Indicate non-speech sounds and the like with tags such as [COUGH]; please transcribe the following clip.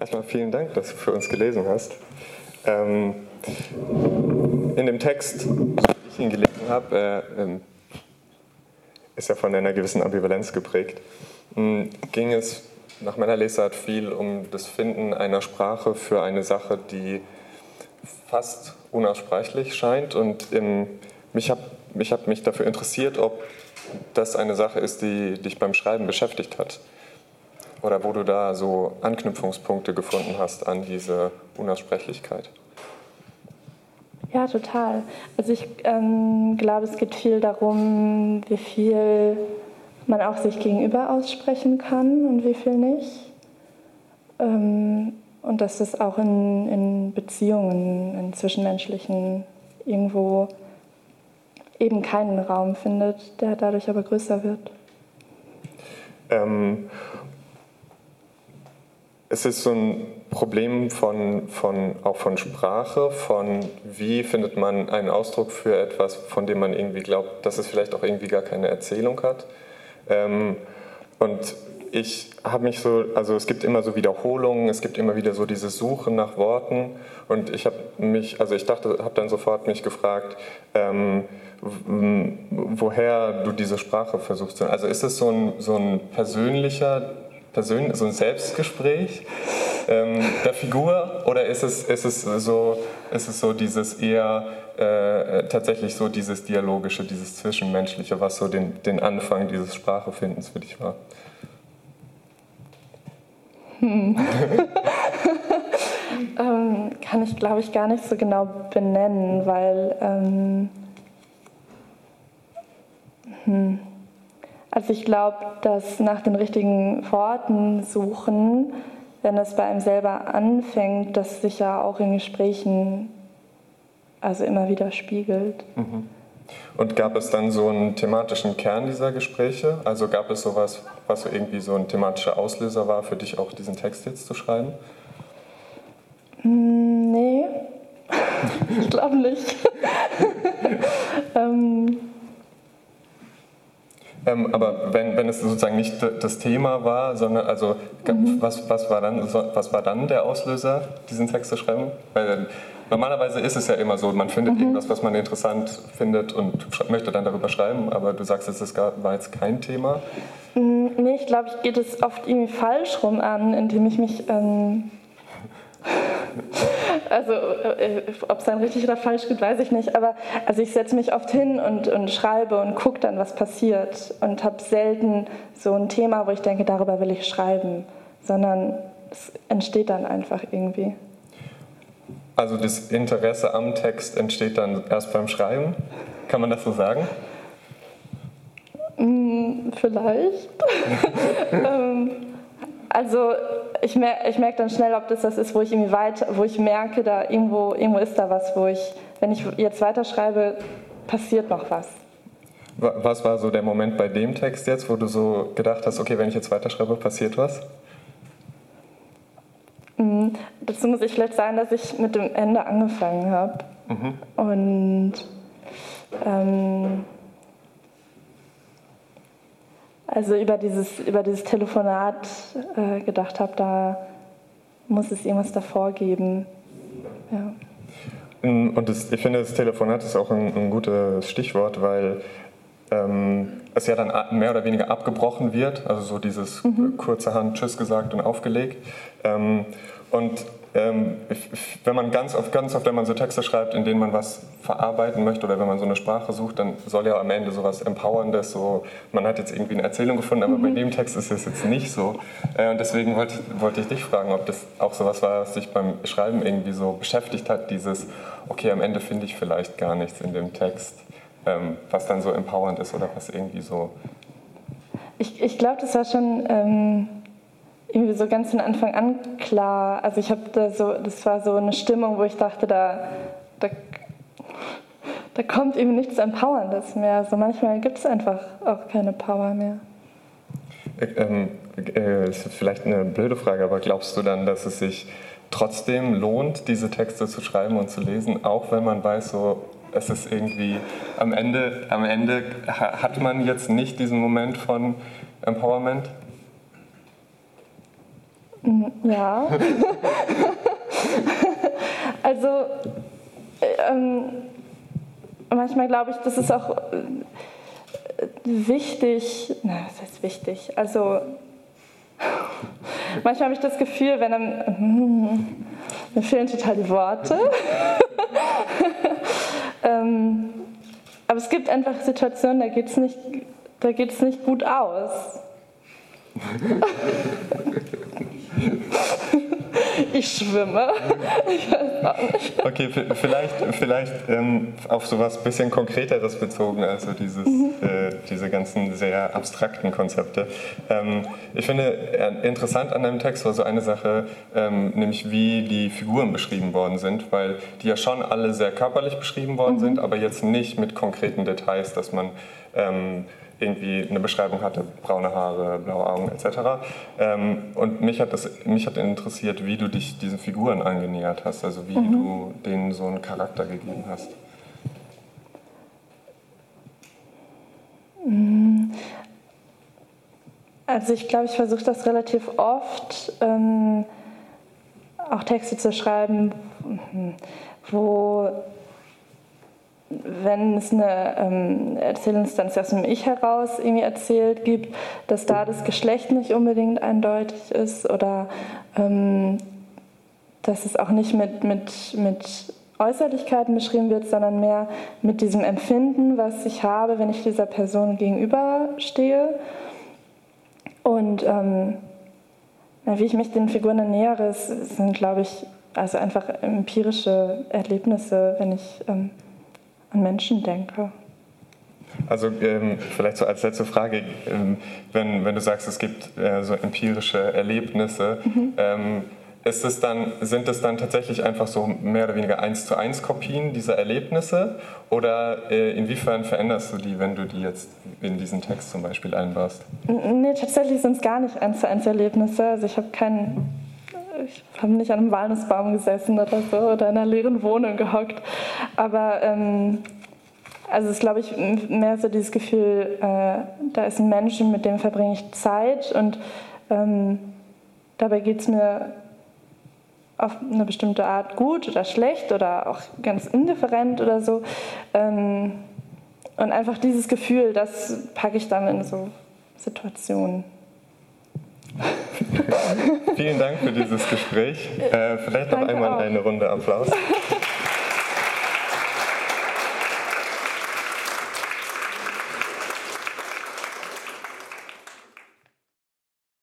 erstmal vielen Dank, dass du für uns gelesen hast. Ähm, in dem Text, wie ich ihn gelesen habe, äh, ähm, ist ja von einer gewissen Ambivalenz geprägt, mh, ging es nach meiner Lesart viel um das Finden einer Sprache für eine Sache, die fast unaussprechlich scheint. Und mich habe mich, mich dafür interessiert, ob das eine Sache ist, die dich beim Schreiben beschäftigt hat. Oder wo du da so Anknüpfungspunkte gefunden hast an diese Unaussprechlichkeit. Ja, total. Also ich ähm, glaube, es geht viel darum, wie viel man auch sich gegenüber aussprechen kann und wie viel nicht. Ähm, und dass es auch in, in Beziehungen, in zwischenmenschlichen irgendwo eben keinen Raum findet, der dadurch aber größer wird. Ähm, es ist so ein Problem von, von, auch von Sprache, von wie findet man einen Ausdruck für etwas, von dem man irgendwie glaubt, dass es vielleicht auch irgendwie gar keine Erzählung hat. Ähm, und ich habe mich so, also es gibt immer so Wiederholungen, es gibt immer wieder so diese Suche nach Worten und ich habe mich, also ich dachte, habe dann sofort mich gefragt, ähm, woher du diese Sprache versuchst. Also ist es so ein, so ein persönlicher, persönlich, so ein Selbstgespräch ähm, der Figur oder ist es, ist es so, ist es so dieses eher äh, tatsächlich so dieses Dialogische, dieses Zwischenmenschliche, was so den, den Anfang dieses Sprachefindens für dich war? Hm. [LAUGHS] ähm, kann ich, glaube ich, gar nicht so genau benennen, weil ähm, hm. Also ich glaube, dass nach den richtigen Worten suchen, wenn es bei einem selber anfängt, das sich ja auch in Gesprächen also immer wieder spiegelt. Mhm. Und gab es dann so einen thematischen Kern dieser Gespräche? Also gab es sowas, was so irgendwie so ein thematischer Auslöser war für dich auch diesen Text jetzt zu schreiben? Mm, nee, [LAUGHS] ich glaube nicht. [LAUGHS] ähm. Ähm, aber wenn, wenn es sozusagen nicht das Thema war, sondern also mhm. was, was, war dann, was war dann der Auslöser, diesen Text zu schreiben? Weil Normalerweise ist es ja immer so, man findet mhm. irgendwas, was man interessant findet und möchte dann darüber schreiben, aber du sagst es war jetzt kein Thema. Mm, nee, ich glaube, ich gehe das oft irgendwie falsch rum an, indem ich mich. Ähm also, äh, ob es dann richtig oder falsch geht, weiß ich nicht. Aber also ich setze mich oft hin und, und schreibe und gucke dann, was passiert. Und habe selten so ein Thema, wo ich denke, darüber will ich schreiben, sondern es entsteht dann einfach irgendwie. Also das Interesse am Text entsteht dann erst beim Schreiben? Kann man das so sagen? Mm, vielleicht. [LAUGHS] Ähm, also ich, mer ich merke dann schnell, ob das das ist, wo ich irgendwie weiter, wo ich merke, da irgendwo, irgendwo ist da was, wo ich, wenn ich jetzt weiterschreibe, passiert noch was. Was war so der Moment bei dem Text jetzt, wo du so gedacht hast, okay, wenn ich jetzt weiterschreibe, passiert was? Mhm. Dazu muss ich vielleicht sagen, dass ich mit dem Ende angefangen habe. Mhm. Und ähm, also über dieses, über dieses Telefonat äh, gedacht habe, da muss es irgendwas davor geben. Ja. Und das, ich finde, das Telefonat ist auch ein, ein gutes Stichwort, weil ähm, es ja dann mehr oder weniger abgebrochen wird, also so dieses mhm. kurzerhand Tschüss gesagt und aufgelegt. Ähm, und ähm, wenn man ganz oft, ganz oft, wenn man so Texte schreibt, in denen man was verarbeiten möchte oder wenn man so eine Sprache sucht, dann soll ja am Ende so was Empowerndes, so man hat jetzt irgendwie eine Erzählung gefunden, aber mhm. bei dem Text ist es jetzt nicht so. Äh, und deswegen wollte, wollte ich dich fragen, ob das auch so was war, was dich beim Schreiben irgendwie so beschäftigt hat, dieses, okay, am Ende finde ich vielleicht gar nichts in dem Text, ähm, was dann so empowernd ist oder was irgendwie so. Ich, ich glaube, das war schon. Ähm irgendwie so ganz von Anfang an klar. Also ich habe da so, das war so eine Stimmung, wo ich dachte, da, da, da kommt irgendwie nichts Empowerndes mehr. So manchmal gibt es einfach auch keine Power mehr. Ähm, äh, ist vielleicht eine blöde Frage, aber glaubst du dann, dass es sich trotzdem lohnt, diese Texte zu schreiben und zu lesen, auch wenn man weiß, so es ist irgendwie am Ende, am Ende hat man jetzt nicht diesen Moment von Empowerment? Ja. [LAUGHS] also ähm, manchmal glaube ich, das ist auch äh, wichtig, na, was heißt wichtig? Also [LAUGHS] manchmal habe ich das Gefühl, wenn dann, hm, mir fehlen total die Worte. [LAUGHS] ähm, aber es gibt einfach Situationen, da geht es nicht, nicht gut aus. Ich schwimme. Ich weiß auch nicht. Okay, vielleicht, vielleicht ähm, auf so was bisschen Konkreteres bezogen, also dieses, mhm. äh, diese ganzen sehr abstrakten Konzepte. Ähm, ich finde äh, interessant an deinem Text war so eine Sache, ähm, nämlich wie die Figuren beschrieben worden sind, weil die ja schon alle sehr körperlich beschrieben worden mhm. sind, aber jetzt nicht mit konkreten Details, dass man ähm, irgendwie eine Beschreibung hatte, braune Haare, blaue Augen etc. Ähm, und mich hat, das, mich hat interessiert, wie du dich diesen Figuren angenähert hast, also wie mhm. du denen so einen Charakter gegeben hast. Mm. Also ich glaube, ich versuche das relativ oft, ähm, auch Texte zu schreiben, wo wenn es eine ähm, Erzählinstanz aus dem Ich heraus irgendwie erzählt gibt, dass da das Geschlecht nicht unbedingt eindeutig ist oder ähm, dass es auch nicht mit, mit, mit Äußerlichkeiten beschrieben wird, sondern mehr mit diesem Empfinden, was ich habe, wenn ich dieser Person gegenüberstehe. Und ähm, wie ich mich den Figuren nähere, sind, glaube ich, also einfach empirische Erlebnisse, wenn ich ähm, an Menschen denke. Also ähm, vielleicht so als letzte Frage, ähm, wenn, wenn du sagst, es gibt äh, so empirische Erlebnisse, mhm. ähm, ist es dann, sind es dann tatsächlich einfach so mehr oder weniger eins zu eins Kopien dieser Erlebnisse oder äh, inwiefern veränderst du die, wenn du die jetzt in diesen Text zum Beispiel einbaust? Nee, tatsächlich sind es gar nicht eins zu eins Erlebnisse. Also ich habe keinen ich habe nicht an einem Walnussbaum gesessen oder so oder in einer leeren Wohnung gehockt. Aber ähm, also es ist, glaube ich, mehr so dieses Gefühl, äh, da ist ein Mensch mit dem verbringe ich Zeit und ähm, dabei geht es mir auf eine bestimmte Art gut oder schlecht oder auch ganz indifferent oder so. Ähm, und einfach dieses Gefühl, das packe ich dann in so Situationen. Vielen Dank für dieses Gespräch. Äh, vielleicht noch Danke einmal auch. eine Runde Applaus.